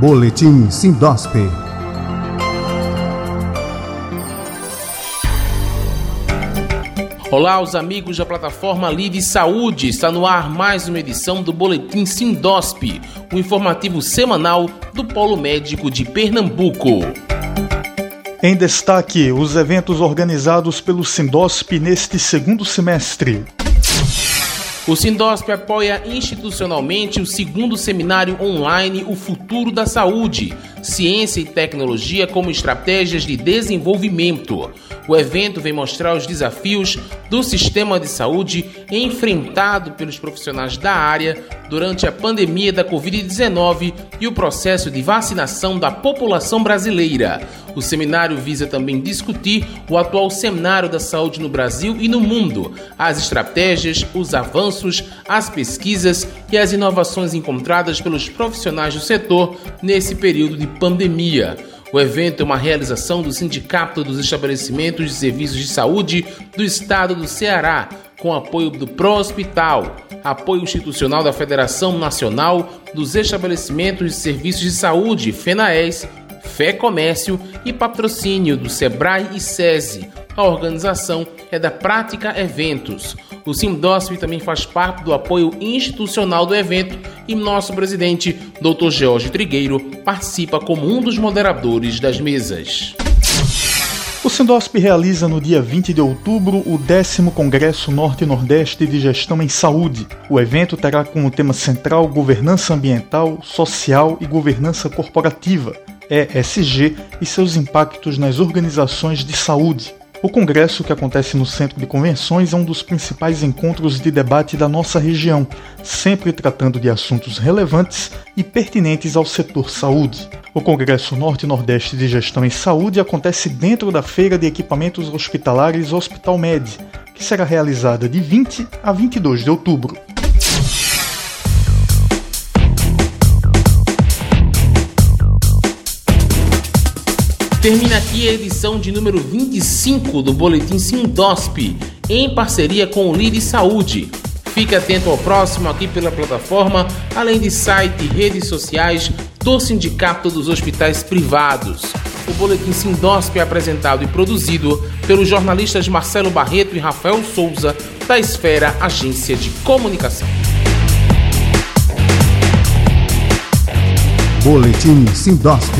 Boletim Sindosp. Olá, os amigos da plataforma Live Saúde. Está no ar mais uma edição do Boletim Sindosp, o informativo semanal do Polo Médico de Pernambuco. Em destaque, os eventos organizados pelo Sindosp neste segundo semestre. O Sindosp apoia institucionalmente o segundo seminário online O Futuro da Saúde, Ciência e Tecnologia como Estratégias de Desenvolvimento. O evento vem mostrar os desafios do sistema de saúde enfrentado pelos profissionais da área durante a pandemia da Covid-19 e o processo de vacinação da população brasileira. O seminário visa também discutir o atual cenário da saúde no Brasil e no mundo, as estratégias, os avanços, as pesquisas e as inovações encontradas pelos profissionais do setor nesse período de pandemia. O evento é uma realização do Sindicato dos Estabelecimentos de Serviços de Saúde do Estado do Ceará, com apoio do Pro Hospital, apoio institucional da Federação Nacional dos Estabelecimentos de Serviços de Saúde, FENAES, Fé Comércio e patrocínio do Sebrae e SESI. A organização é da Prática Eventos. O Simdosp também faz parte do apoio institucional do evento e nosso presidente, Dr. Jorge Trigueiro, participa como um dos moderadores das mesas. O Sindosp realiza no dia 20 de outubro o 10 Congresso Norte Nordeste de Gestão em Saúde. O evento terá como tema central governança ambiental, social e governança corporativa. ESG e seus impactos nas organizações de saúde. O congresso, que acontece no Centro de Convenções, é um dos principais encontros de debate da nossa região, sempre tratando de assuntos relevantes e pertinentes ao setor saúde. O Congresso Norte e Nordeste de Gestão em Saúde acontece dentro da Feira de Equipamentos Hospitalares Hospital Med, que será realizada de 20 a 22 de outubro. Termina aqui a edição de número 25 do Boletim Sindosp, em parceria com o Lide Saúde. Fique atento ao próximo aqui pela plataforma, além de site e redes sociais do Sindicato dos Hospitais Privados. O Boletim Sindosp é apresentado e produzido pelos jornalistas Marcelo Barreto e Rafael Souza, da Esfera Agência de Comunicação. Boletim Sindosp